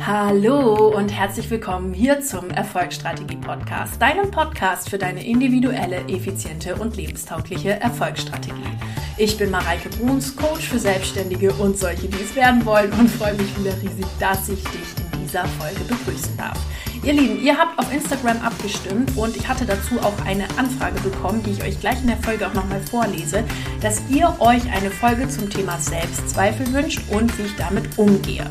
Hallo und herzlich willkommen hier zum Erfolgsstrategie Podcast, deinem Podcast für deine individuelle, effiziente und lebenstaugliche Erfolgsstrategie. Ich bin Mareike Bruns, Coach für Selbstständige und solche, die es werden wollen und freue mich wieder riesig, dass ich dich in dieser Folge begrüßen darf. Ihr Lieben, ihr habt auf Instagram abgestimmt und ich hatte dazu auch eine Anfrage bekommen, die ich euch gleich in der Folge auch nochmal vorlese, dass ihr euch eine Folge zum Thema Selbstzweifel wünscht und wie ich damit umgehe.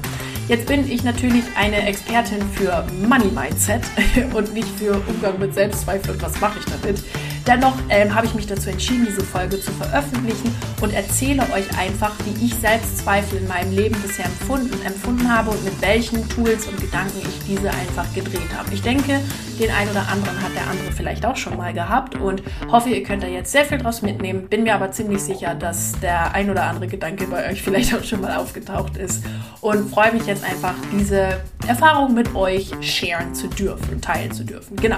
Jetzt bin ich natürlich eine Expertin für Money Mindset und nicht für Umgang mit Selbstzweifel und was mache ich damit. Dennoch ähm, habe ich mich dazu entschieden, diese Folge zu veröffentlichen und erzähle euch einfach, wie ich Selbstzweifel in meinem Leben bisher empfunden, empfunden habe und mit welchen Tools und Gedanken ich diese einfach gedreht habe. Ich denke, den einen oder anderen hat der andere vielleicht auch schon mal gehabt und hoffe, ihr könnt da jetzt sehr viel draus mitnehmen. Bin mir aber ziemlich sicher, dass der ein oder andere Gedanke bei euch vielleicht auch schon mal aufgetaucht ist und freue mich jetzt einfach, diese Erfahrung mit euch sharen zu dürfen, teilen zu dürfen. Genau.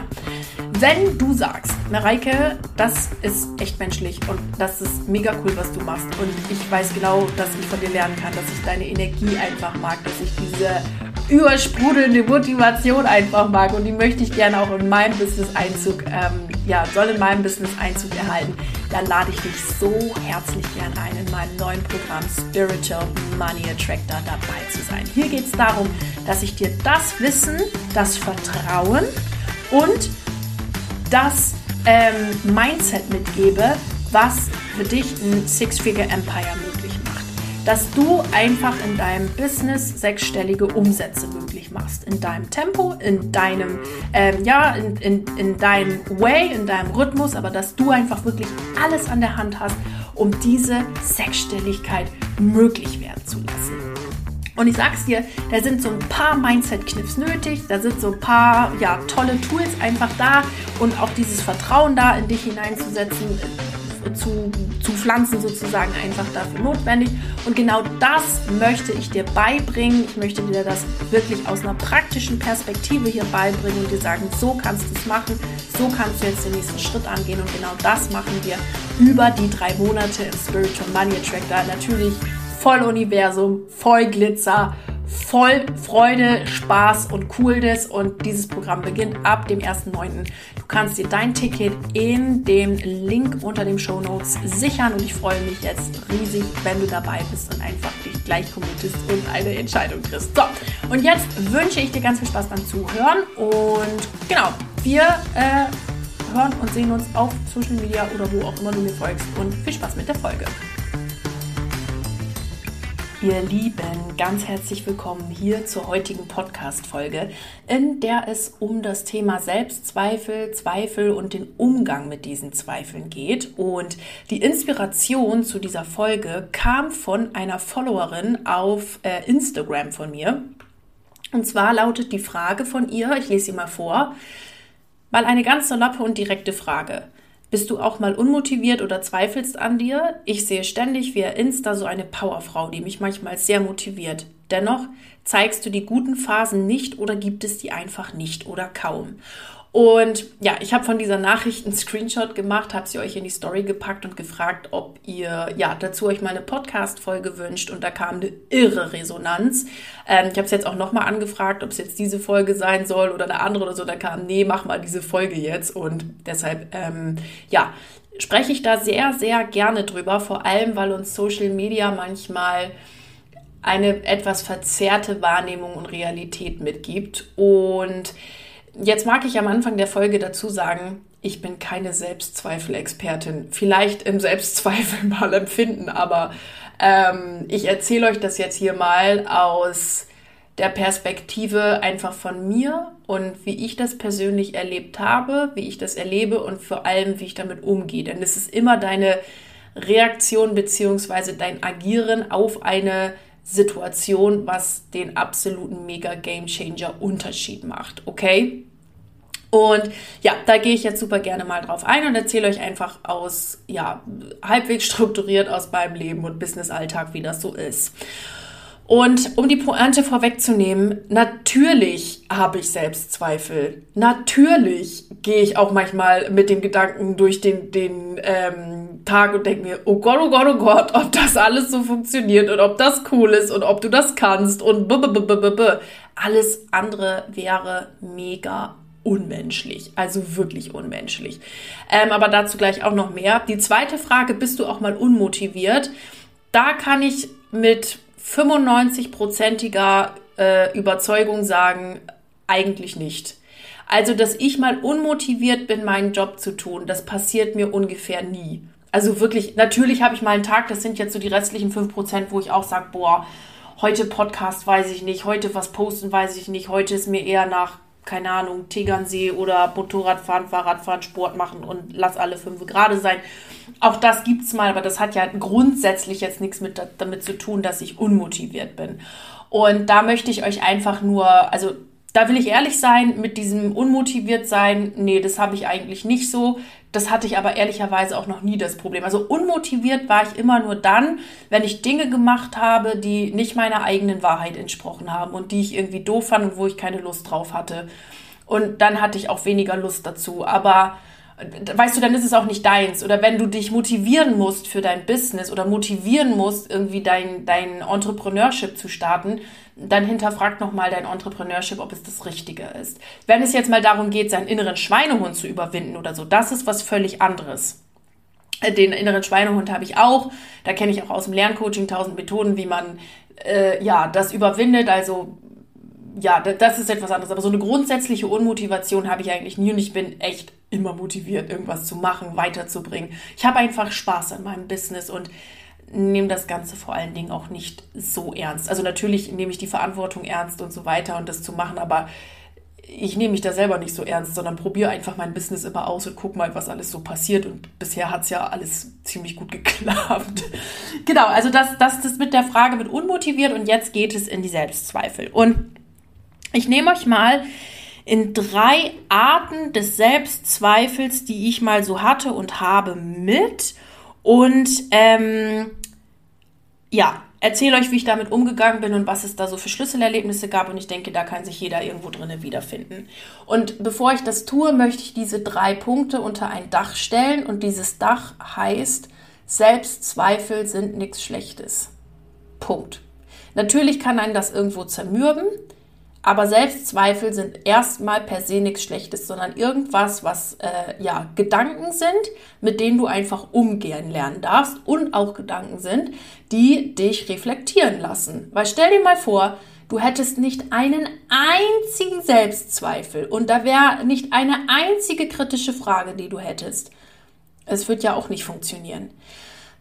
Wenn du sagst, Mareike, das ist echt menschlich und das ist mega cool, was du machst und ich weiß genau, dass ich von dir lernen kann, dass ich deine Energie einfach mag, dass ich diese übersprudelnde Motivation einfach mag und die möchte ich gerne auch in meinem Business Einzug, ähm, ja, soll in meinem Business Einzug erhalten, dann lade ich dich so herzlich gern ein, in meinem neuen Programm Spiritual Money Attractor dabei zu sein. Hier geht es darum, dass ich dir das Wissen, das Vertrauen und das ähm, Mindset mitgebe, was für dich ein Six-Figure-Empire möglich macht. Dass du einfach in deinem Business sechsstellige Umsätze möglich machst. In deinem Tempo, in deinem, ähm, ja, in, in, in deinem Way, in deinem Rhythmus, aber dass du einfach wirklich alles an der Hand hast, um diese Sechsstelligkeit möglich werden zu lassen. Und ich sag's dir, da sind so ein paar Mindset-Kniffs nötig, da sind so ein paar ja, tolle Tools einfach da und auch dieses Vertrauen da in dich hineinzusetzen, zu, zu pflanzen sozusagen einfach dafür notwendig. Und genau das möchte ich dir beibringen. Ich möchte dir das wirklich aus einer praktischen Perspektive hier beibringen und dir sagen, so kannst du es machen, so kannst du jetzt den nächsten Schritt angehen. Und genau das machen wir über die drei Monate im Spiritual Money Attractor. Natürlich voll Universum, voll Glitzer, voll Freude, Spaß und Coolness. Und dieses Programm beginnt ab dem 1.9. Du kannst dir dein Ticket in dem Link unter den Show Notes sichern. Und ich freue mich jetzt riesig, wenn du dabei bist und einfach dich gleich committest und eine Entscheidung triffst. So, und jetzt wünsche ich dir ganz viel Spaß beim Zuhören. Und genau, wir äh, hören und sehen uns auf Social Media oder wo auch immer du mir folgst. Und viel Spaß mit der Folge. Ihr Lieben, ganz herzlich willkommen hier zur heutigen Podcast-Folge, in der es um das Thema Selbstzweifel, Zweifel und den Umgang mit diesen Zweifeln geht. Und die Inspiration zu dieser Folge kam von einer Followerin auf äh, Instagram von mir. Und zwar lautet die Frage von ihr, ich lese sie mal vor, mal eine ganz saloppe und direkte Frage. Bist du auch mal unmotiviert oder zweifelst an dir? Ich sehe ständig via Insta so eine Powerfrau, die mich manchmal sehr motiviert. Dennoch zeigst du die guten Phasen nicht oder gibt es die einfach nicht oder kaum. Und ja, ich habe von dieser Nachricht einen Screenshot gemacht, habe sie euch in die Story gepackt und gefragt, ob ihr ja dazu euch mal eine Podcast-Folge wünscht. Und da kam eine irre Resonanz. Ähm, ich habe es jetzt auch nochmal angefragt, ob es jetzt diese Folge sein soll oder eine andere oder so. Da kam, nee, mach mal diese Folge jetzt. Und deshalb, ähm, ja, spreche ich da sehr, sehr gerne drüber. Vor allem, weil uns Social Media manchmal eine etwas verzerrte Wahrnehmung und Realität mitgibt. Und Jetzt mag ich am Anfang der Folge dazu sagen, ich bin keine Selbstzweifel-Expertin. Vielleicht im Selbstzweifel mal empfinden, aber ähm, ich erzähle euch das jetzt hier mal aus der Perspektive einfach von mir und wie ich das persönlich erlebt habe, wie ich das erlebe und vor allem, wie ich damit umgehe. Denn es ist immer deine Reaktion beziehungsweise dein Agieren auf eine Situation, was den absoluten mega Game Changer Unterschied macht, okay? Und ja, da gehe ich jetzt super gerne mal drauf ein und erzähle euch einfach aus, ja, halbwegs strukturiert aus meinem Leben und Business-Alltag, wie das so ist. Und um die Pointe vorwegzunehmen, natürlich habe ich Selbstzweifel. Natürlich gehe ich auch manchmal mit dem Gedanken durch den, den ähm, Tag und denke mir, oh Gott, oh Gott, oh Gott, ob das alles so funktioniert und ob das cool ist und ob du das kannst und b -b -b -b -b. Alles andere wäre mega unmenschlich, also wirklich unmenschlich. Ähm, aber dazu gleich auch noch mehr. Die zweite Frage, bist du auch mal unmotiviert? Da kann ich mit 95-prozentiger äh, Überzeugung sagen, eigentlich nicht. Also, dass ich mal unmotiviert bin, meinen Job zu tun, das passiert mir ungefähr nie. Also wirklich, natürlich habe ich mal einen Tag, das sind jetzt so die restlichen 5%, wo ich auch sage, boah, heute Podcast weiß ich nicht, heute was posten weiß ich nicht, heute ist mir eher nach keine Ahnung, Tegernsee oder Motorradfahren, Fahrradfahren, Sport machen und lass alle fünf gerade sein. Auch das gibt's mal, aber das hat ja grundsätzlich jetzt nichts mit, damit zu tun, dass ich unmotiviert bin. Und da möchte ich euch einfach nur, also da will ich ehrlich sein, mit diesem unmotiviert sein, nee, das habe ich eigentlich nicht so. Das hatte ich aber ehrlicherweise auch noch nie das Problem. Also unmotiviert war ich immer nur dann, wenn ich Dinge gemacht habe, die nicht meiner eigenen Wahrheit entsprochen haben und die ich irgendwie doof fand und wo ich keine Lust drauf hatte. Und dann hatte ich auch weniger Lust dazu. Aber weißt du, dann ist es auch nicht deins. Oder wenn du dich motivieren musst für dein Business oder motivieren musst, irgendwie dein, dein Entrepreneurship zu starten, dann hinterfragt nochmal dein Entrepreneurship, ob es das Richtige ist. Wenn es jetzt mal darum geht, seinen inneren Schweinehund zu überwinden oder so, das ist was völlig anderes. Äh, den inneren Schweinehund habe ich auch. Da kenne ich auch aus dem Lerncoaching tausend Methoden, wie man äh, ja das überwindet. Also ja, das ist etwas anderes. Aber so eine grundsätzliche Unmotivation habe ich eigentlich nie und ich bin echt immer motiviert, irgendwas zu machen, weiterzubringen. Ich habe einfach Spaß an meinem Business und nehme das Ganze vor allen Dingen auch nicht so ernst. Also natürlich nehme ich die Verantwortung ernst und so weiter und das zu machen, aber ich nehme mich da selber nicht so ernst, sondern probiere einfach mein Business immer aus und gucke mal, was alles so passiert. Und bisher hat es ja alles ziemlich gut geklappt. genau, also das, das ist mit der Frage mit unmotiviert und jetzt geht es in die Selbstzweifel. Und ich nehme euch mal in drei Arten des Selbstzweifels, die ich mal so hatte und habe, mit. Und ähm, ja, erzähle euch, wie ich damit umgegangen bin und was es da so für Schlüsselerlebnisse gab. Und ich denke, da kann sich jeder irgendwo drinnen wiederfinden. Und bevor ich das tue, möchte ich diese drei Punkte unter ein Dach stellen. Und dieses Dach heißt, Selbstzweifel sind nichts Schlechtes. Punkt. Natürlich kann einen das irgendwo zermürben. Aber Selbstzweifel sind erstmal per se nichts Schlechtes, sondern irgendwas, was äh, ja Gedanken sind, mit denen du einfach umgehen lernen darfst und auch Gedanken sind, die dich reflektieren lassen. Weil stell dir mal vor, du hättest nicht einen einzigen Selbstzweifel und da wäre nicht eine einzige kritische Frage, die du hättest. Es wird ja auch nicht funktionieren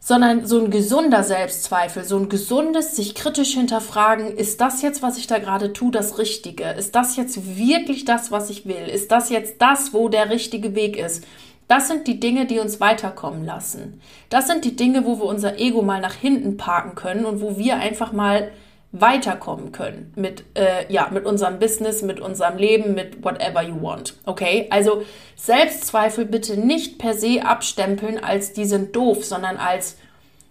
sondern so ein gesunder Selbstzweifel, so ein gesundes sich kritisch hinterfragen, ist das jetzt, was ich da gerade tue, das Richtige? Ist das jetzt wirklich das, was ich will? Ist das jetzt das, wo der richtige Weg ist? Das sind die Dinge, die uns weiterkommen lassen. Das sind die Dinge, wo wir unser Ego mal nach hinten parken können und wo wir einfach mal weiterkommen können mit, äh, ja, mit unserem Business, mit unserem Leben, mit whatever you want. Okay? Also Selbstzweifel bitte nicht per se abstempeln als die sind doof, sondern als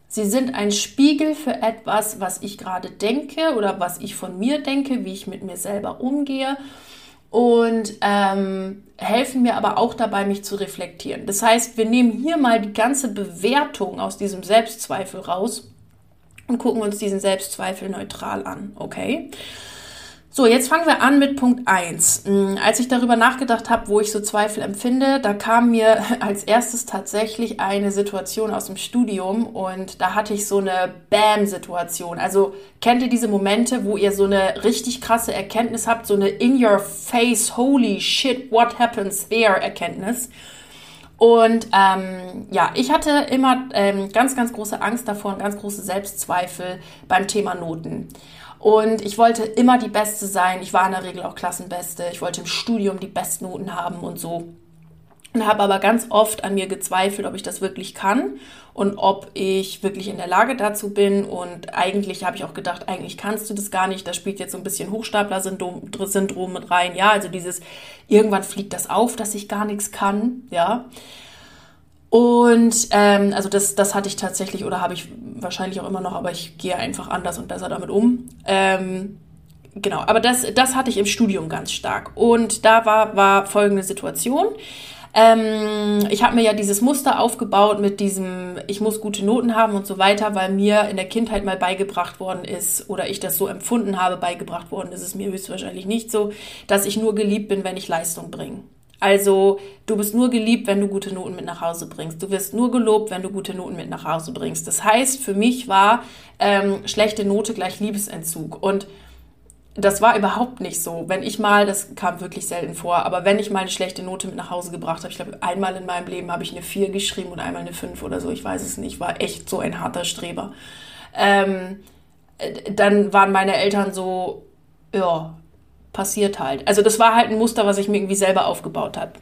sie sind ein Spiegel für etwas, was ich gerade denke oder was ich von mir denke, wie ich mit mir selber umgehe und ähm, helfen mir aber auch dabei, mich zu reflektieren. Das heißt, wir nehmen hier mal die ganze Bewertung aus diesem Selbstzweifel raus und gucken uns diesen Selbstzweifel neutral an, okay? So, jetzt fangen wir an mit Punkt 1. Hm, als ich darüber nachgedacht habe, wo ich so Zweifel empfinde, da kam mir als erstes tatsächlich eine Situation aus dem Studium und da hatte ich so eine Bam-Situation. Also kennt ihr diese Momente, wo ihr so eine richtig krasse Erkenntnis habt, so eine in your face, holy shit, what happens there Erkenntnis? Und ähm, ja, ich hatte immer ähm, ganz, ganz große Angst davor und ganz große Selbstzweifel beim Thema Noten. Und ich wollte immer die Beste sein. Ich war in der Regel auch Klassenbeste. Ich wollte im Studium die Bestnoten haben und so und habe aber ganz oft an mir gezweifelt, ob ich das wirklich kann und ob ich wirklich in der Lage dazu bin. Und eigentlich habe ich auch gedacht, eigentlich kannst du das gar nicht. Da spielt jetzt so ein bisschen Hochstapler-Syndrom Syndrom mit rein. Ja, also dieses, irgendwann fliegt das auf, dass ich gar nichts kann. Ja. Und ähm, also das, das hatte ich tatsächlich oder habe ich wahrscheinlich auch immer noch, aber ich gehe einfach anders und besser damit um. Ähm, genau, aber das, das hatte ich im Studium ganz stark. Und da war, war folgende Situation. Ähm, ich habe mir ja dieses Muster aufgebaut mit diesem, ich muss gute Noten haben und so weiter, weil mir in der Kindheit mal beigebracht worden ist oder ich das so empfunden habe, beigebracht worden ist es mir höchstwahrscheinlich nicht so, dass ich nur geliebt bin, wenn ich Leistung bringe. Also du bist nur geliebt, wenn du gute Noten mit nach Hause bringst. Du wirst nur gelobt, wenn du gute Noten mit nach Hause bringst. Das heißt, für mich war ähm, schlechte Note gleich Liebesentzug. Und das war überhaupt nicht so. Wenn ich mal, das kam wirklich selten vor, aber wenn ich mal eine schlechte Note mit nach Hause gebracht habe, ich glaube, einmal in meinem Leben habe ich eine 4 geschrieben und einmal eine 5 oder so, ich weiß es nicht, war echt so ein harter Streber. Ähm, dann waren meine Eltern so, ja, passiert halt. Also das war halt ein Muster, was ich mir irgendwie selber aufgebaut habe.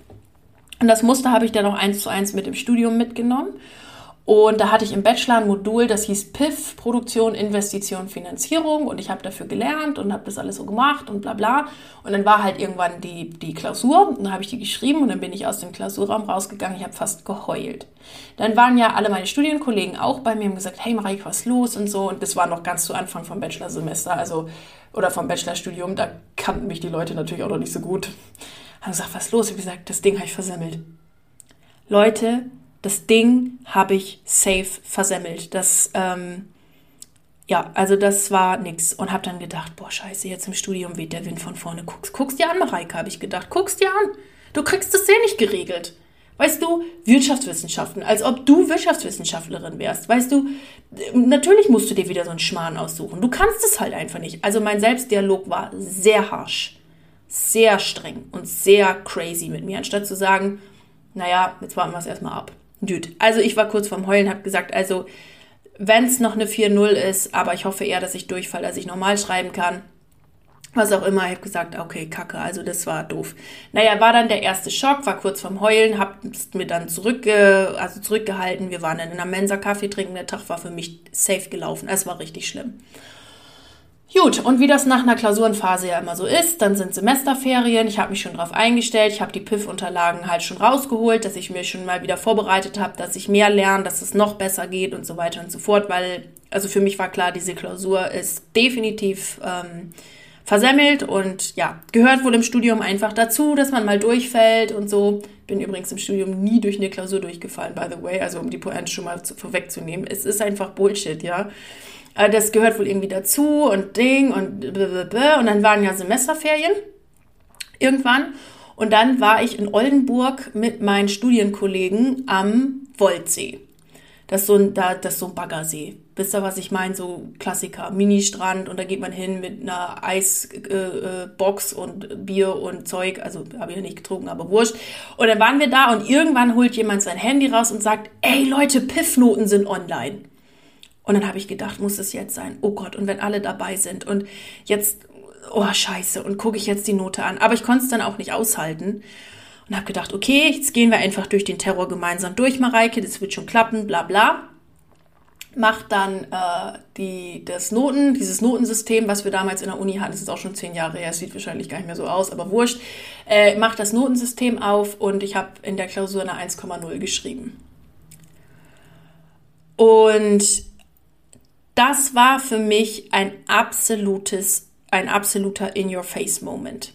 Und das Muster habe ich dann auch eins zu eins mit dem Studium mitgenommen. Und da hatte ich im Bachelor ein Modul, das hieß PIF, Produktion, Investition, Finanzierung. Und ich habe dafür gelernt und habe das alles so gemacht und bla bla. Und dann war halt irgendwann die, die Klausur. Und dann habe ich die geschrieben und dann bin ich aus dem Klausurraum rausgegangen. Ich habe fast geheult. Dann waren ja alle meine Studienkollegen auch bei mir und gesagt, hey Mareike, was ist los und so. Und das war noch ganz zu Anfang vom Bachelorsemester, also oder vom Bachelorstudium. Da kannten mich die Leute natürlich auch noch nicht so gut. Haben gesagt, was ist los? Ich habe gesagt, das Ding habe ich versemmelt. Leute, das Ding habe ich safe versemmelt. Das, ähm, ja, also das war nix. Und habe dann gedacht, boah, scheiße, jetzt im Studium weht der Wind von vorne. Guckst, guckst dir an, Mareike, habe ich gedacht. Guckst dir an. Du kriegst das sehr nicht geregelt. Weißt du, Wirtschaftswissenschaften, als ob du Wirtschaftswissenschaftlerin wärst. Weißt du, natürlich musst du dir wieder so einen Schmarrn aussuchen. Du kannst es halt einfach nicht. Also mein Selbstdialog war sehr harsh, sehr streng und sehr crazy mit mir, anstatt zu sagen, naja, jetzt warten wir es erstmal ab. Dude. Also ich war kurz vorm Heulen, habe gesagt, also wenn es noch eine 4-0 ist, aber ich hoffe eher, dass ich durchfall, dass ich normal schreiben kann. Was auch immer, ich habe gesagt, okay, kacke, also das war doof. Naja, war dann der erste Schock, war kurz vorm Heulen, hab mir dann zurück, also zurückgehalten. Wir waren dann in der Mensa Kaffee trinken, der Tag war für mich safe gelaufen. Es war richtig schlimm. Gut, und wie das nach einer Klausurenphase ja immer so ist, dann sind Semesterferien. Ich habe mich schon darauf eingestellt. Ich habe die PIF-Unterlagen halt schon rausgeholt, dass ich mir schon mal wieder vorbereitet habe, dass ich mehr lerne, dass es noch besser geht und so weiter und so fort. Weil, also für mich war klar, diese Klausur ist definitiv ähm, versemmelt und ja, gehört wohl im Studium einfach dazu, dass man mal durchfällt und so. Bin übrigens im Studium nie durch eine Klausur durchgefallen, by the way, also um die Pointe schon mal zu, vorwegzunehmen. Es ist einfach Bullshit, ja. Äh, das gehört wohl irgendwie dazu und Ding und blablabla. und dann waren ja Semesterferien irgendwann und dann war ich in Oldenburg mit meinen Studienkollegen am Woldsee. Das ist so ein, da, das ist so ein Baggersee. Wisst ihr, was ich meine? So Klassiker, Ministrand und da geht man hin mit einer Eisbox äh, äh und Bier und Zeug. Also habe ich ja nicht getrunken, aber wurscht. Und dann waren wir da und irgendwann holt jemand sein Handy raus und sagt, ey Leute, Piffnoten sind online. Und dann habe ich gedacht, muss es jetzt sein? Oh Gott, und wenn alle dabei sind und jetzt, oh scheiße, und gucke ich jetzt die Note an. Aber ich konnte es dann auch nicht aushalten und habe gedacht, okay, jetzt gehen wir einfach durch den Terror gemeinsam durch, Mareike, das wird schon klappen, bla bla. Macht dann äh, die, das Noten, dieses Notensystem, was wir damals in der Uni hatten, das ist auch schon zehn Jahre her, es sieht wahrscheinlich gar nicht mehr so aus, aber wurscht, äh, macht das Notensystem auf und ich habe in der Klausur eine 1,0 geschrieben. Und das war für mich ein absolutes, ein absoluter In-Your-Face-Moment.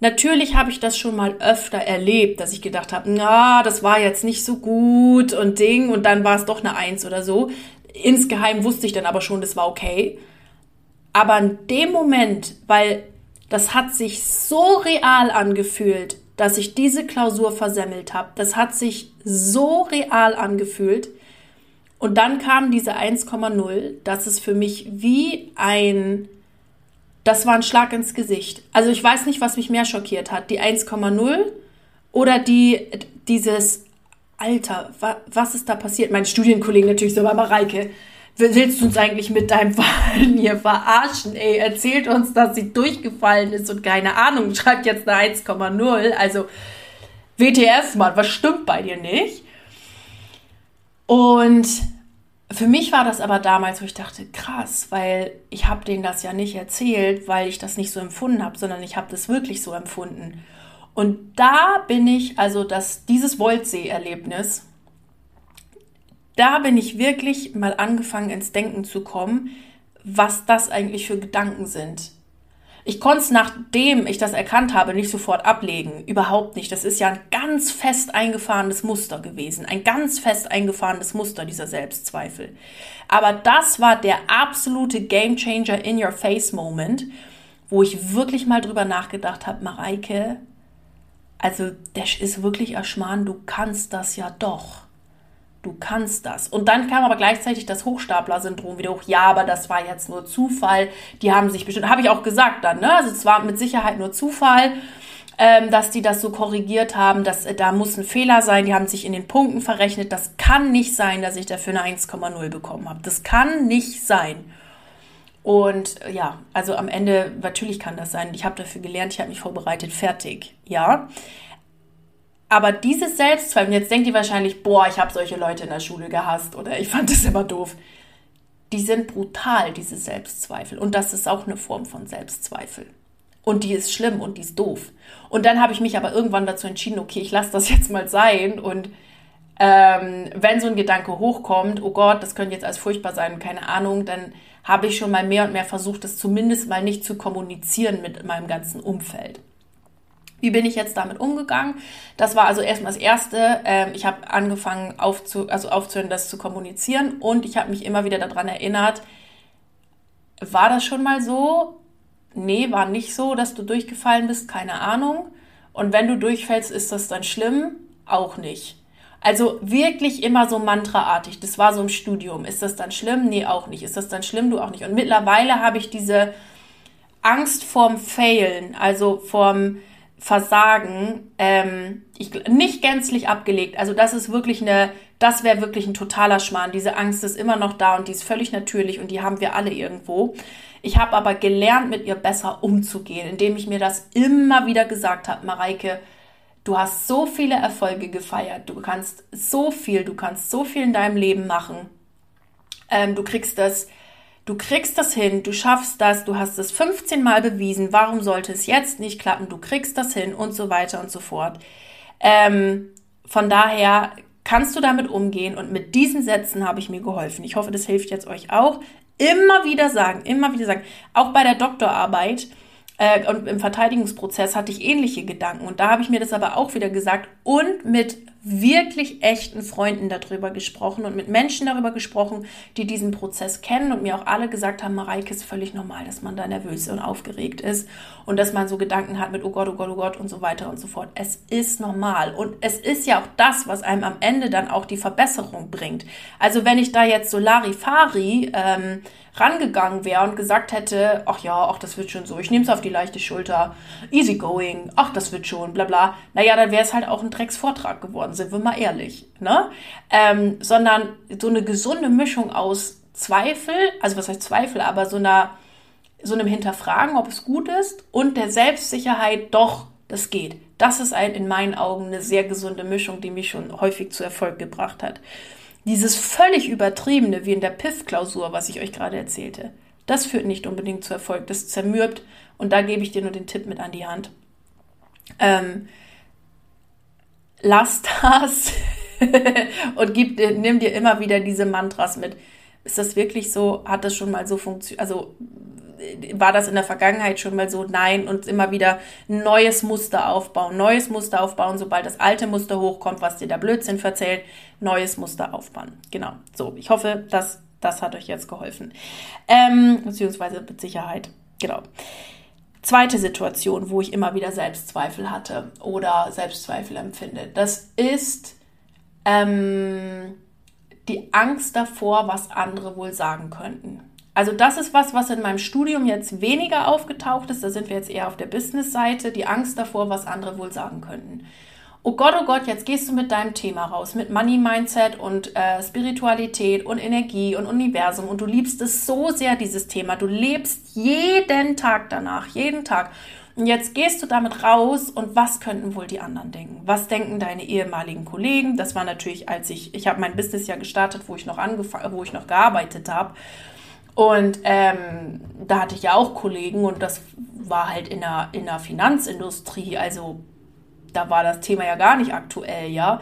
Natürlich habe ich das schon mal öfter erlebt, dass ich gedacht habe, na, das war jetzt nicht so gut und Ding und dann war es doch eine Eins oder so. Insgeheim wusste ich dann aber schon, das war okay. Aber in dem Moment, weil das hat sich so real angefühlt, dass ich diese Klausur versemmelt habe, das hat sich so real angefühlt, und dann kam diese 1,0. Das ist für mich wie ein, das war ein Schlag ins Gesicht. Also ich weiß nicht, was mich mehr schockiert hat. Die 1,0 oder die, dieses, Alter, wa, was ist da passiert? Mein Studienkollege natürlich so, aber Reike, willst du uns eigentlich mit deinem Verhalten hier verarschen? Ey, erzählt uns, dass sie durchgefallen ist und keine Ahnung, schreibt jetzt eine 1,0. Also, WTF, Mann, was stimmt bei dir nicht? Und für mich war das aber damals, wo ich dachte, krass, weil ich habe denen das ja nicht erzählt, weil ich das nicht so empfunden habe, sondern ich habe das wirklich so empfunden. Und da bin ich, also das, dieses Woldsee-Erlebnis, da bin ich wirklich mal angefangen ins Denken zu kommen, was das eigentlich für Gedanken sind. Ich konnte es, nachdem ich das erkannt habe, nicht sofort ablegen. Überhaupt nicht. Das ist ja ein ganz fest eingefahrenes Muster gewesen. Ein ganz fest eingefahrenes Muster, dieser Selbstzweifel. Aber das war der absolute Game Changer in your face Moment, wo ich wirklich mal drüber nachgedacht habe, Mareike, also das ist wirklich erschmarrn, du kannst das ja doch. Du kannst das. Und dann kam aber gleichzeitig das Hochstapler-Syndrom wieder hoch. Ja, aber das war jetzt nur Zufall. Die haben sich bestimmt, habe ich auch gesagt dann, ne? Also es war mit Sicherheit nur Zufall, ähm, dass die das so korrigiert haben. Dass, äh, da muss ein Fehler sein. Die haben sich in den Punkten verrechnet. Das kann nicht sein, dass ich dafür eine 1,0 bekommen habe. Das kann nicht sein. Und äh, ja, also am Ende, natürlich kann das sein. Ich habe dafür gelernt, ich habe mich vorbereitet, fertig. Ja. Aber diese Selbstzweifel, jetzt denkt ihr wahrscheinlich, boah, ich habe solche Leute in der Schule gehasst oder ich fand das immer doof. Die sind brutal, diese Selbstzweifel. Und das ist auch eine Form von Selbstzweifel. Und die ist schlimm und die ist doof. Und dann habe ich mich aber irgendwann dazu entschieden, okay, ich lasse das jetzt mal sein. Und ähm, wenn so ein Gedanke hochkommt, oh Gott, das könnte jetzt als furchtbar sein, keine Ahnung, dann habe ich schon mal mehr und mehr versucht, das zumindest mal nicht zu kommunizieren mit meinem ganzen Umfeld. Wie bin ich jetzt damit umgegangen? Das war also erstmal das Erste. Ähm, ich habe angefangen aufzu, also aufzuhören, das zu kommunizieren und ich habe mich immer wieder daran erinnert, war das schon mal so? Nee, war nicht so, dass du durchgefallen bist, keine Ahnung. Und wenn du durchfällst, ist das dann schlimm? Auch nicht. Also wirklich immer so mantraartig. Das war so im Studium. Ist das dann schlimm? Nee, auch nicht. Ist das dann schlimm? Du auch nicht. Und mittlerweile habe ich diese Angst vorm Failen, also vorm Versagen ähm, ich, nicht gänzlich abgelegt. Also das ist wirklich eine, das wäre wirklich ein totaler Schmarrn. Diese Angst ist immer noch da und die ist völlig natürlich und die haben wir alle irgendwo. Ich habe aber gelernt, mit ihr besser umzugehen, indem ich mir das immer wieder gesagt habe, Mareike, du hast so viele Erfolge gefeiert, du kannst so viel, du kannst so viel in deinem Leben machen. Ähm, du kriegst das Du kriegst das hin, du schaffst das, du hast es 15 Mal bewiesen, warum sollte es jetzt nicht klappen? Du kriegst das hin und so weiter und so fort. Ähm, von daher kannst du damit umgehen und mit diesen Sätzen habe ich mir geholfen. Ich hoffe, das hilft jetzt euch auch. Immer wieder sagen, immer wieder sagen. Auch bei der Doktorarbeit äh, und im Verteidigungsprozess hatte ich ähnliche Gedanken und da habe ich mir das aber auch wieder gesagt und mit wirklich echten Freunden darüber gesprochen und mit Menschen darüber gesprochen, die diesen Prozess kennen und mir auch alle gesagt haben, Mareike ist völlig normal, dass man da nervös und aufgeregt ist und dass man so Gedanken hat mit oh Gott, oh Gott, oh Gott und so weiter und so fort. Es ist normal und es ist ja auch das, was einem am Ende dann auch die Verbesserung bringt. Also wenn ich da jetzt so Larifari ähm, rangegangen wäre und gesagt hätte, ach ja, ach das wird schon so, ich nehme es auf die leichte Schulter, easy going, ach das wird schon, bla bla, naja, dann wäre es halt auch ein Drecksvortrag geworden, sind wir mal ehrlich, ne? Ähm, sondern so eine gesunde Mischung aus Zweifel, also was heißt Zweifel, aber so einer, so einem Hinterfragen, ob es gut ist und der Selbstsicherheit, doch, das geht. Das ist ein, in meinen Augen eine sehr gesunde Mischung, die mich schon häufig zu Erfolg gebracht hat. Dieses völlig übertriebene, wie in der PIF-Klausur, was ich euch gerade erzählte, das führt nicht unbedingt zu Erfolg. Das zermürbt und da gebe ich dir nur den Tipp mit an die Hand. Ähm, lass das und gib, nimm dir immer wieder diese Mantras mit. Ist das wirklich so? Hat das schon mal so funktioniert? Also war das in der Vergangenheit schon mal so? Nein. Und immer wieder neues Muster aufbauen, neues Muster aufbauen, sobald das alte Muster hochkommt, was dir der Blödsinn verzählt, neues Muster aufbauen. Genau. So, ich hoffe, dass das hat euch jetzt geholfen. Ähm, beziehungsweise mit Sicherheit. Genau. Zweite Situation, wo ich immer wieder Selbstzweifel hatte oder Selbstzweifel empfinde, das ist ähm, die Angst davor, was andere wohl sagen könnten. Also das ist was, was in meinem Studium jetzt weniger aufgetaucht ist. Da sind wir jetzt eher auf der Business-Seite. Die Angst davor, was andere wohl sagen könnten. Oh Gott, oh Gott, jetzt gehst du mit deinem Thema raus, mit Money Mindset und äh, Spiritualität und Energie und Universum und du liebst es so sehr, dieses Thema. Du lebst jeden Tag danach, jeden Tag. Und jetzt gehst du damit raus und was könnten wohl die anderen denken? Was denken deine ehemaligen Kollegen? Das war natürlich, als ich, ich habe mein Business ja gestartet, wo ich noch angefangen, wo ich noch gearbeitet habe. Und ähm, da hatte ich ja auch Kollegen und das war halt in der, in der Finanzindustrie, also da war das Thema ja gar nicht aktuell, ja.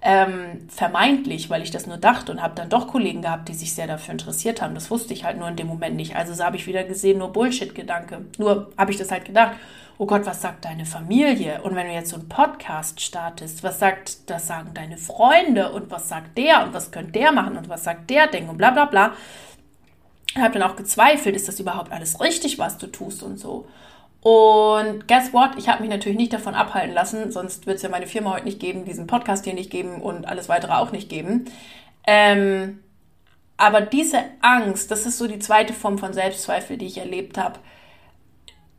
ähm, vermeintlich, weil ich das nur dachte und habe dann doch Kollegen gehabt, die sich sehr dafür interessiert haben. Das wusste ich halt nur in dem Moment nicht. Also so habe ich wieder gesehen, nur Bullshit-Gedanke. Nur habe ich das halt gedacht. Oh Gott, was sagt deine Familie? Und wenn du jetzt so einen Podcast startest, was sagt, das sagen deine Freunde und was sagt der und was könnte der machen und was sagt der denken und bla bla bla. Ich habe dann auch gezweifelt, ist das überhaupt alles richtig, was du tust und so. Und guess what? Ich habe mich natürlich nicht davon abhalten lassen, sonst wird es ja meine Firma heute nicht geben, diesen Podcast hier nicht geben und alles weitere auch nicht geben. Ähm, aber diese Angst, das ist so die zweite Form von Selbstzweifel, die ich erlebt habe.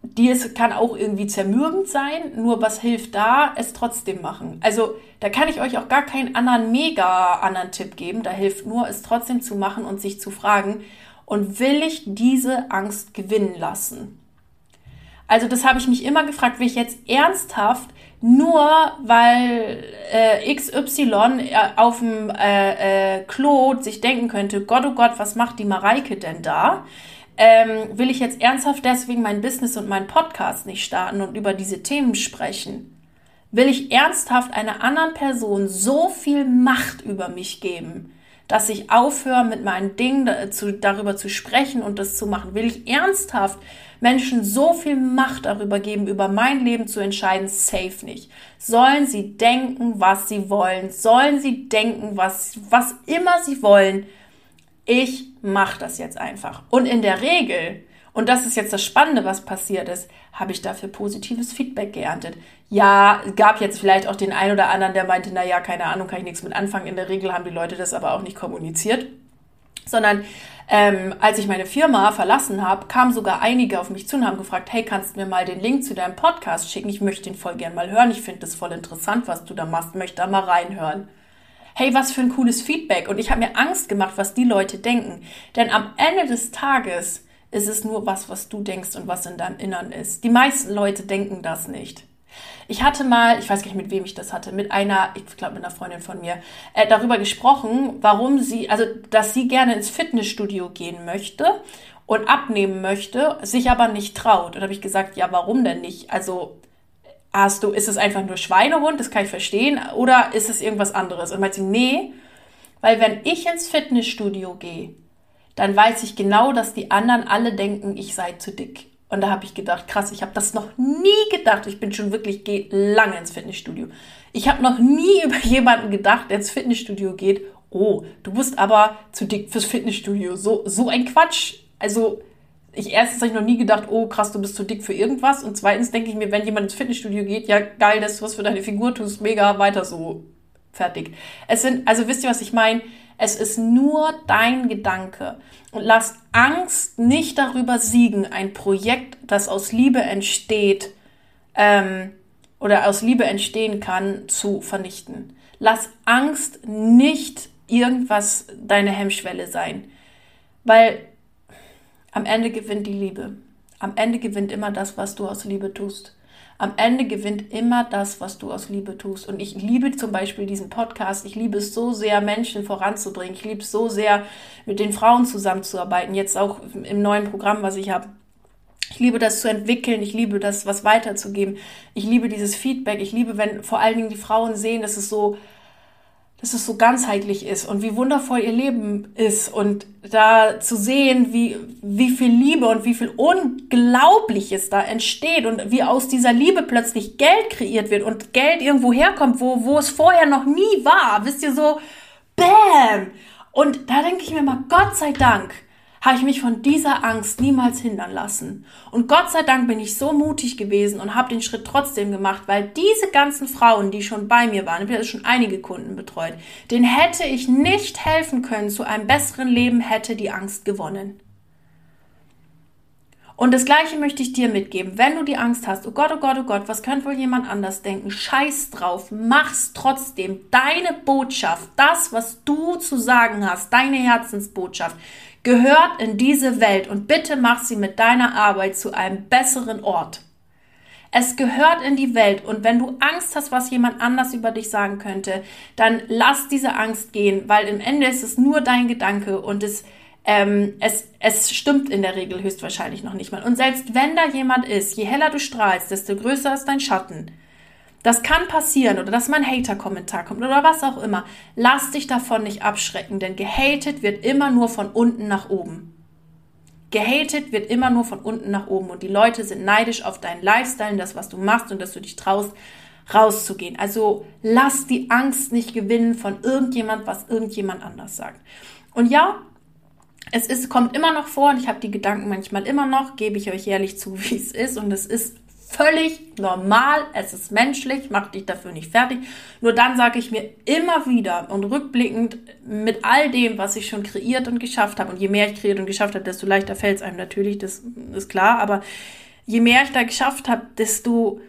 Die ist, kann auch irgendwie zermürbend sein, nur was hilft da, es trotzdem machen. Also da kann ich euch auch gar keinen anderen, mega anderen Tipp geben. Da hilft nur, es trotzdem zu machen und sich zu fragen, und will ich diese Angst gewinnen lassen? Also das habe ich mich immer gefragt, will ich jetzt ernsthaft nur weil äh, XY äh, auf dem äh, äh, Klo sich denken könnte, Gott, oh Gott, was macht die Mareike denn da? Ähm, will ich jetzt ernsthaft deswegen mein Business und meinen Podcast nicht starten und über diese Themen sprechen? Will ich ernsthaft einer anderen Person so viel Macht über mich geben, dass ich aufhöre, mit meinen Dingen darüber zu sprechen und das zu machen? Will ich ernsthaft Menschen so viel Macht darüber geben, über mein Leben zu entscheiden? Safe nicht. Sollen sie denken, was sie wollen? Sollen sie denken, was, was immer sie wollen? Ich mache das jetzt einfach. Und in der Regel und das ist jetzt das Spannende, was passiert ist, habe ich dafür positives Feedback geerntet. Ja, gab jetzt vielleicht auch den einen oder anderen, der meinte, na ja, keine Ahnung, kann ich nichts mit anfangen. In der Regel haben die Leute das aber auch nicht kommuniziert, sondern ähm, als ich meine Firma verlassen habe, kamen sogar einige auf mich zu und haben gefragt, hey, kannst du mir mal den Link zu deinem Podcast schicken? Ich möchte den voll gern mal hören. Ich finde das voll interessant, was du da machst. Möchte da mal reinhören. Hey, was für ein cooles Feedback. Und ich habe mir Angst gemacht, was die Leute denken. Denn am Ende des Tages ist es nur was, was du denkst und was in deinem Innern ist. Die meisten Leute denken das nicht. Ich hatte mal, ich weiß gar nicht, mit wem ich das hatte, mit einer, ich glaube mit einer Freundin von mir, äh, darüber gesprochen, warum sie, also dass sie gerne ins Fitnessstudio gehen möchte und abnehmen möchte, sich aber nicht traut. Und habe ich gesagt, ja, warum denn nicht? Also hast du, ist es einfach nur Schweinehund, das kann ich verstehen, oder ist es irgendwas anderes? Und meinte sie, nee, weil wenn ich ins Fitnessstudio gehe, dann weiß ich genau, dass die anderen alle denken, ich sei zu dick. Und da habe ich gedacht, krass, ich habe das noch nie gedacht. Ich bin schon wirklich, gehe lange ins Fitnessstudio. Ich habe noch nie über jemanden gedacht, der ins Fitnessstudio geht. Oh, du bist aber zu dick fürs Fitnessstudio. So, so ein Quatsch. Also, ich erstens habe ich noch nie gedacht, oh krass, du bist zu dick für irgendwas. Und zweitens denke ich mir, wenn jemand ins Fitnessstudio geht, ja geil, dass du was für deine Figur tust, mega, weiter so. Fertig. Es sind, also wisst ihr, was ich meine? Es ist nur dein Gedanke. Und lass Angst nicht darüber siegen, ein Projekt, das aus Liebe entsteht ähm, oder aus Liebe entstehen kann, zu vernichten. Lass Angst nicht irgendwas deine Hemmschwelle sein. Weil am Ende gewinnt die Liebe. Am Ende gewinnt immer das, was du aus Liebe tust am Ende gewinnt immer das, was du aus Liebe tust. Und ich liebe zum Beispiel diesen Podcast. Ich liebe es so sehr, Menschen voranzubringen. Ich liebe es so sehr, mit den Frauen zusammenzuarbeiten. Jetzt auch im neuen Programm, was ich habe. Ich liebe das zu entwickeln, ich liebe das, was weiterzugeben. Ich liebe dieses Feedback. Ich liebe, wenn vor allen Dingen die Frauen sehen, dass es so dass es so ganzheitlich ist und wie wundervoll ihr Leben ist und da zu sehen, wie, wie viel Liebe und wie viel Unglaubliches da entsteht und wie aus dieser Liebe plötzlich Geld kreiert wird und Geld irgendwo herkommt, wo, wo es vorher noch nie war. Wisst ihr so, bam! Und da denke ich mir mal, Gott sei Dank, habe ich mich von dieser Angst niemals hindern lassen. Und Gott sei Dank bin ich so mutig gewesen und habe den Schritt trotzdem gemacht, weil diese ganzen Frauen, die schon bei mir waren, ich habe schon einige Kunden betreut, denen hätte ich nicht helfen können zu einem besseren Leben, hätte die Angst gewonnen. Und das Gleiche möchte ich dir mitgeben. Wenn du die Angst hast, oh Gott, oh Gott, oh Gott, was könnte wohl jemand anders denken? Scheiß drauf, mach's trotzdem. Deine Botschaft, das, was du zu sagen hast, deine Herzensbotschaft, gehört in diese Welt und bitte mach sie mit deiner Arbeit zu einem besseren Ort. Es gehört in die Welt und wenn du Angst hast, was jemand anders über dich sagen könnte, dann lass diese Angst gehen, weil im Ende ist es nur dein Gedanke und es, ähm, es, es stimmt in der Regel höchstwahrscheinlich noch nicht mal. Und selbst wenn da jemand ist, je heller du strahlst, desto größer ist dein Schatten. Das kann passieren oder dass mein Hater-Kommentar kommt oder was auch immer. Lass dich davon nicht abschrecken, denn gehatet wird immer nur von unten nach oben. Gehatet wird immer nur von unten nach oben und die Leute sind neidisch auf deinen Lifestyle, das, was du machst und dass du dich traust, rauszugehen. Also lass die Angst nicht gewinnen von irgendjemand, was irgendjemand anders sagt. Und ja, es ist, kommt immer noch vor und ich habe die Gedanken manchmal immer noch, gebe ich euch ehrlich zu, wie es ist. Und es ist völlig normal, es ist menschlich, mach dich dafür nicht fertig. Nur dann sage ich mir immer wieder und rückblickend mit all dem, was ich schon kreiert und geschafft habe, und je mehr ich kreiert und geschafft habe, desto leichter fällt es einem natürlich, das ist klar, aber je mehr ich da geschafft habe, desto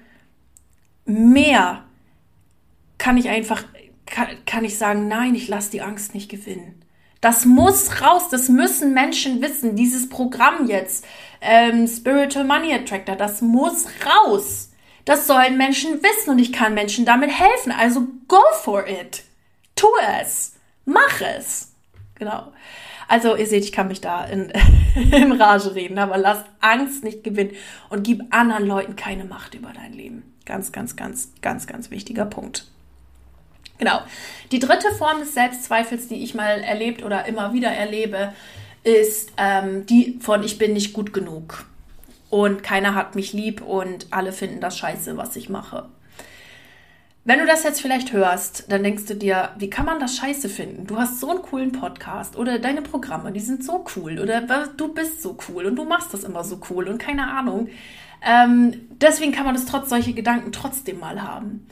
mehr kann ich einfach, kann, kann ich sagen, nein, ich lasse die Angst nicht gewinnen. Das muss raus, das müssen Menschen wissen. Dieses Programm jetzt, ähm, Spiritual Money Attractor, das muss raus. Das sollen Menschen wissen und ich kann Menschen damit helfen. Also go for it. Tu es. Mach es. Genau. Also ihr seht, ich kann mich da in, in Rage reden, aber lass Angst nicht gewinnen und gib anderen Leuten keine Macht über dein Leben. Ganz, ganz, ganz, ganz, ganz wichtiger Punkt. Genau. Die dritte Form des Selbstzweifels, die ich mal erlebt oder immer wieder erlebe, ist ähm, die von ich bin nicht gut genug und keiner hat mich lieb und alle finden das scheiße, was ich mache. Wenn du das jetzt vielleicht hörst, dann denkst du dir, wie kann man das scheiße finden? Du hast so einen coolen Podcast oder deine Programme, die sind so cool oder du bist so cool und du machst das immer so cool und keine Ahnung. Ähm, deswegen kann man das trotz solche Gedanken trotzdem mal haben.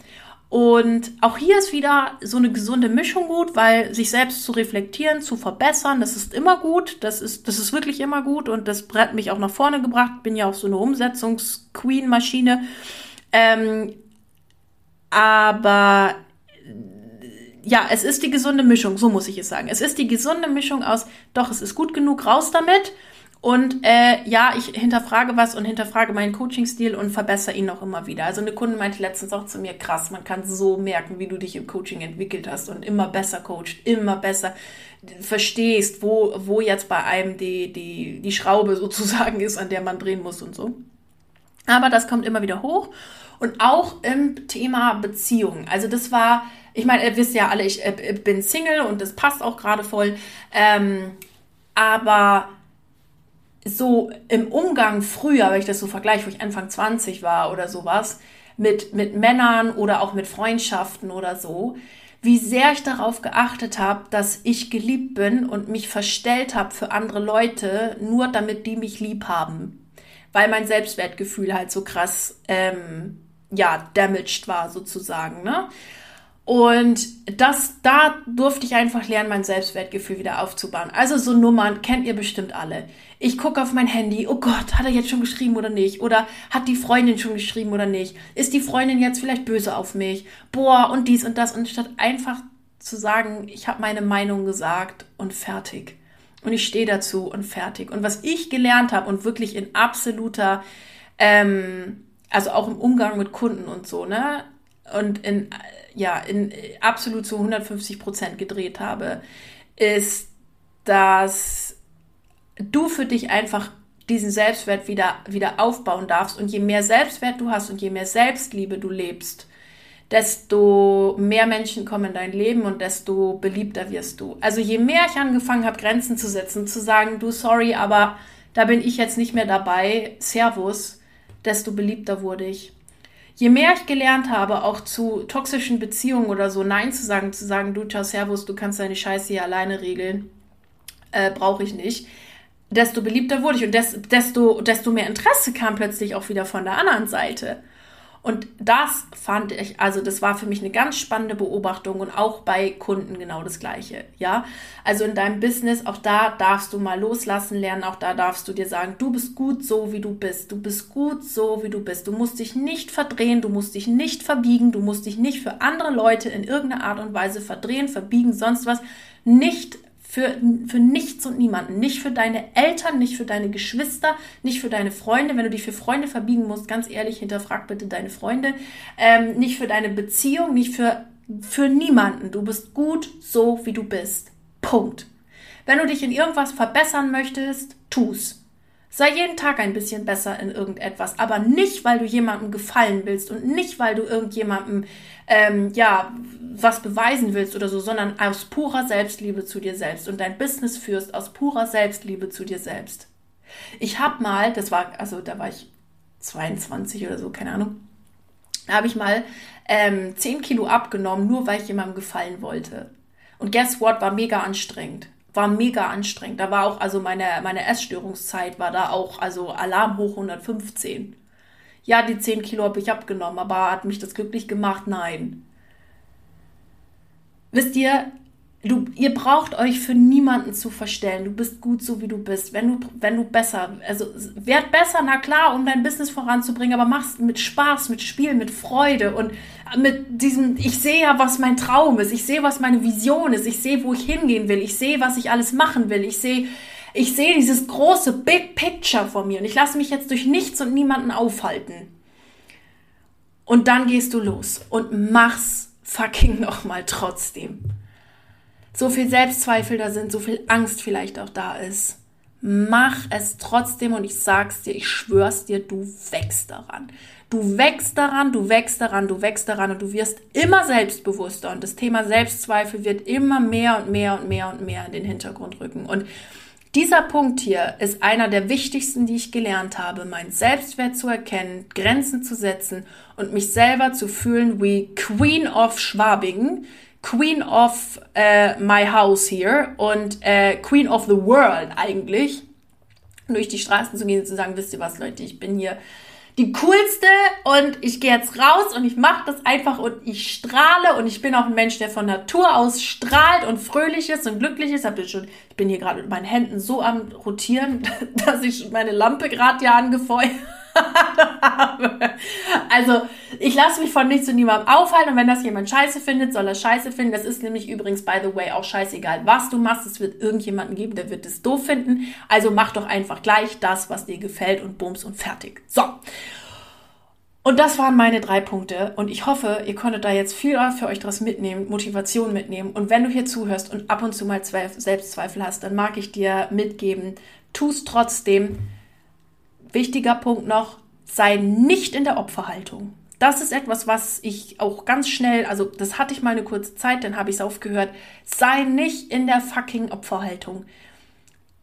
Und auch hier ist wieder so eine gesunde Mischung gut, weil sich selbst zu reflektieren, zu verbessern, das ist immer gut. Das ist, das ist wirklich immer gut und das hat mich auch nach vorne gebracht. Bin ja auch so eine Umsetzungs-Queen-Maschine. Ähm, aber ja, es ist die gesunde Mischung, so muss ich es sagen. Es ist die gesunde Mischung aus, doch, es ist gut genug, raus damit. Und äh, ja, ich hinterfrage was und hinterfrage meinen Coaching-Stil und verbessere ihn auch immer wieder. Also eine Kundin meinte letztens auch zu mir, krass, man kann so merken, wie du dich im Coaching entwickelt hast und immer besser coacht, immer besser verstehst, wo, wo jetzt bei einem die, die, die Schraube sozusagen ist, an der man drehen muss und so. Aber das kommt immer wieder hoch. Und auch im Thema Beziehung. Also das war, ich meine, ihr wisst ja alle, ich äh, bin Single und das passt auch gerade voll. Ähm, aber so im Umgang früher, wenn ich das so vergleiche, wo ich Anfang 20 war oder sowas, mit, mit Männern oder auch mit Freundschaften oder so, wie sehr ich darauf geachtet habe, dass ich geliebt bin und mich verstellt habe für andere Leute, nur damit die mich lieb haben. Weil mein Selbstwertgefühl halt so krass, ähm, ja, damaged war sozusagen, ne? Und das, da durfte ich einfach lernen, mein Selbstwertgefühl wieder aufzubauen. Also so Nummern kennt ihr bestimmt alle. Ich gucke auf mein Handy, oh Gott, hat er jetzt schon geschrieben oder nicht? Oder hat die Freundin schon geschrieben oder nicht? Ist die Freundin jetzt vielleicht böse auf mich? Boah, und dies und das. Und statt einfach zu sagen, ich habe meine Meinung gesagt und fertig. Und ich stehe dazu und fertig. Und was ich gelernt habe und wirklich in absoluter, ähm, also auch im Umgang mit Kunden und so, ne? Und in ja, in absolut zu 150 Prozent gedreht habe, ist, dass du für dich einfach diesen Selbstwert wieder, wieder aufbauen darfst. Und je mehr Selbstwert du hast und je mehr Selbstliebe du lebst, desto mehr Menschen kommen in dein Leben und desto beliebter wirst du. Also je mehr ich angefangen habe, Grenzen zu setzen, zu sagen, du sorry, aber da bin ich jetzt nicht mehr dabei, Servus, desto beliebter wurde ich je mehr ich gelernt habe, auch zu toxischen Beziehungen oder so Nein zu sagen, zu sagen, du, ciao, servus, du kannst deine Scheiße hier alleine regeln, äh, brauche ich nicht, desto beliebter wurde ich und desto, desto mehr Interesse kam plötzlich auch wieder von der anderen Seite. Und das fand ich, also das war für mich eine ganz spannende Beobachtung und auch bei Kunden genau das Gleiche. Ja, also in deinem Business, auch da darfst du mal loslassen lernen, auch da darfst du dir sagen, du bist gut so, wie du bist. Du bist gut so, wie du bist. Du musst dich nicht verdrehen, du musst dich nicht verbiegen, du musst dich nicht für andere Leute in irgendeiner Art und Weise verdrehen, verbiegen, sonst was. Nicht für, für nichts und niemanden. Nicht für deine Eltern, nicht für deine Geschwister, nicht für deine Freunde. Wenn du dich für Freunde verbiegen musst, ganz ehrlich, hinterfrag bitte deine Freunde. Ähm, nicht für deine Beziehung, nicht für, für niemanden. Du bist gut so, wie du bist. Punkt. Wenn du dich in irgendwas verbessern möchtest, tu's. Sei jeden Tag ein bisschen besser in irgendetwas, aber nicht, weil du jemandem gefallen willst und nicht, weil du irgendjemandem ähm, ja was beweisen willst oder so, sondern aus purer Selbstliebe zu dir selbst und dein Business führst aus purer Selbstliebe zu dir selbst. Ich habe mal, das war also da war ich 22 oder so, keine Ahnung, da habe ich mal ähm, 10 Kilo abgenommen, nur weil ich jemandem gefallen wollte. Und guess what, war mega anstrengend war mega anstrengend. Da war auch, also meine, meine Essstörungszeit war da auch, also Alarm hoch 115. Ja, die 10 Kilo habe ich abgenommen, aber hat mich das glücklich gemacht? Nein. Wisst ihr, du, ihr braucht euch für niemanden zu verstellen. Du bist gut so, wie du bist. Wenn du, wenn du besser, also werd besser, na klar, um dein Business voranzubringen, aber mach's mit Spaß, mit Spiel, mit Freude und mit diesem, ich sehe ja, was mein Traum ist. Ich sehe, was meine Vision ist. Ich sehe, wo ich hingehen will. Ich sehe, was ich alles machen will. Ich sehe, ich sehe dieses große Big Picture vor mir und ich lasse mich jetzt durch nichts und niemanden aufhalten. Und dann gehst du los und mach's fucking nochmal trotzdem so viel Selbstzweifel da sind, so viel Angst vielleicht auch da ist. Mach es trotzdem und ich sag's dir, ich schwör's dir, du wächst daran. Du wächst daran, du wächst daran, du wächst daran und du wirst immer selbstbewusster und das Thema Selbstzweifel wird immer mehr und mehr und mehr und mehr in den Hintergrund rücken. Und dieser Punkt hier ist einer der wichtigsten, die ich gelernt habe, meinen Selbstwert zu erkennen, Grenzen zu setzen und mich selber zu fühlen wie Queen of Schwabingen, Queen of äh, My House hier und äh, Queen of the World eigentlich, durch die Straßen zu gehen und zu sagen, wisst ihr was, Leute, ich bin hier die coolste und ich gehe jetzt raus und ich mache das einfach und ich strahle und ich bin auch ein Mensch, der von Natur aus strahlt und fröhlich ist und glücklich ist. Habt ihr schon, ich bin hier gerade mit meinen Händen so am rotieren, dass ich meine Lampe gerade ja angefeuert habe. Also, ich lasse mich von nichts und niemandem aufhalten und wenn das jemand scheiße findet, soll er scheiße finden. Das ist nämlich übrigens, by the way, auch scheißegal, was du machst. Es wird irgendjemanden geben, der wird es doof finden. Also mach doch einfach gleich das, was dir gefällt und bums und fertig. So. Und das waren meine drei Punkte. Und ich hoffe, ihr konntet da jetzt viel für euch draus mitnehmen, Motivation mitnehmen. Und wenn du hier zuhörst und ab und zu mal Selbstzweifel hast, dann mag ich dir mitgeben, tu es trotzdem wichtiger Punkt noch, sei nicht in der Opferhaltung. Das ist etwas, was ich auch ganz schnell, also das hatte ich mal eine kurze Zeit, dann habe ich es aufgehört. Sei nicht in der fucking Opferhaltung.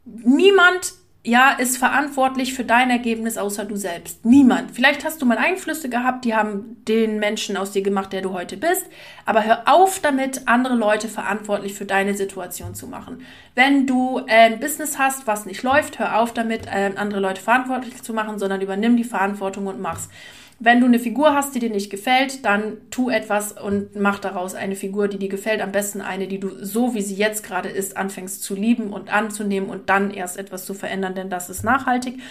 Niemand ja, ist verantwortlich für dein Ergebnis außer du selbst. Niemand. Vielleicht hast du mal Einflüsse gehabt, die haben den Menschen aus dir gemacht, der du heute bist. Aber hör auf damit, andere Leute verantwortlich für deine Situation zu machen. Wenn du äh, ein Business hast, was nicht läuft, hör auf damit, äh, andere Leute verantwortlich zu machen, sondern übernimm die Verantwortung und mach's. Wenn du eine Figur hast, die dir nicht gefällt, dann tu etwas und mach daraus eine Figur, die dir gefällt. Am besten eine, die du so, wie sie jetzt gerade ist, anfängst zu lieben und anzunehmen und dann erst etwas zu verändern, denn das ist nachhaltig.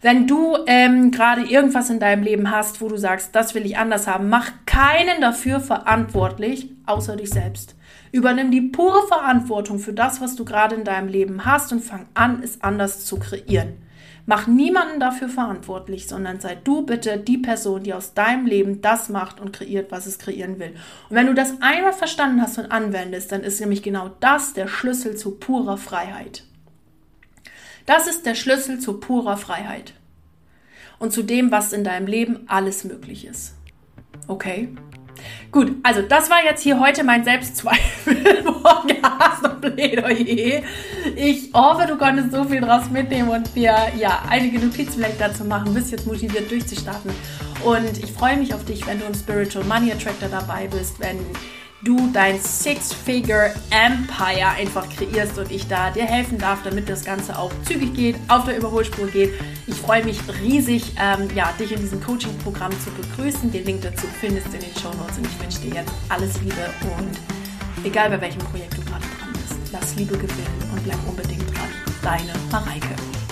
Wenn du ähm, gerade irgendwas in deinem Leben hast, wo du sagst, das will ich anders haben, mach keinen dafür verantwortlich, außer dich selbst. Übernimm die pure Verantwortung für das, was du gerade in deinem Leben hast und fang an, es anders zu kreieren. Mach niemanden dafür verantwortlich, sondern sei du bitte die Person, die aus deinem Leben das macht und kreiert, was es kreieren will. Und wenn du das einmal verstanden hast und anwendest, dann ist nämlich genau das der Schlüssel zu purer Freiheit. Das ist der Schlüssel zu purer Freiheit und zu dem, was in deinem Leben alles möglich ist. Okay? Gut, also das war jetzt hier heute mein Selbstzweifel, Plädoyer. Ich hoffe, du konntest so viel draus mitnehmen und dir ja einige Notizen vielleicht dazu machen, bist jetzt motiviert durchzustarten. Und ich freue mich auf dich, wenn du im Spiritual Money Attractor dabei bist, wenn du dein Six-Figure Empire einfach kreierst und ich da dir helfen darf, damit das Ganze auch zügig geht, auf der Überholspur geht. Ich freue mich riesig, ähm, ja, dich in diesem Coaching-Programm zu begrüßen. Den Link dazu findest du in den Show Notes und ich wünsche dir jetzt alles Liebe und egal bei welchem Projekt du gerade dran bist, lass Liebe gewinnen und bleib unbedingt dran. Deine Mareike.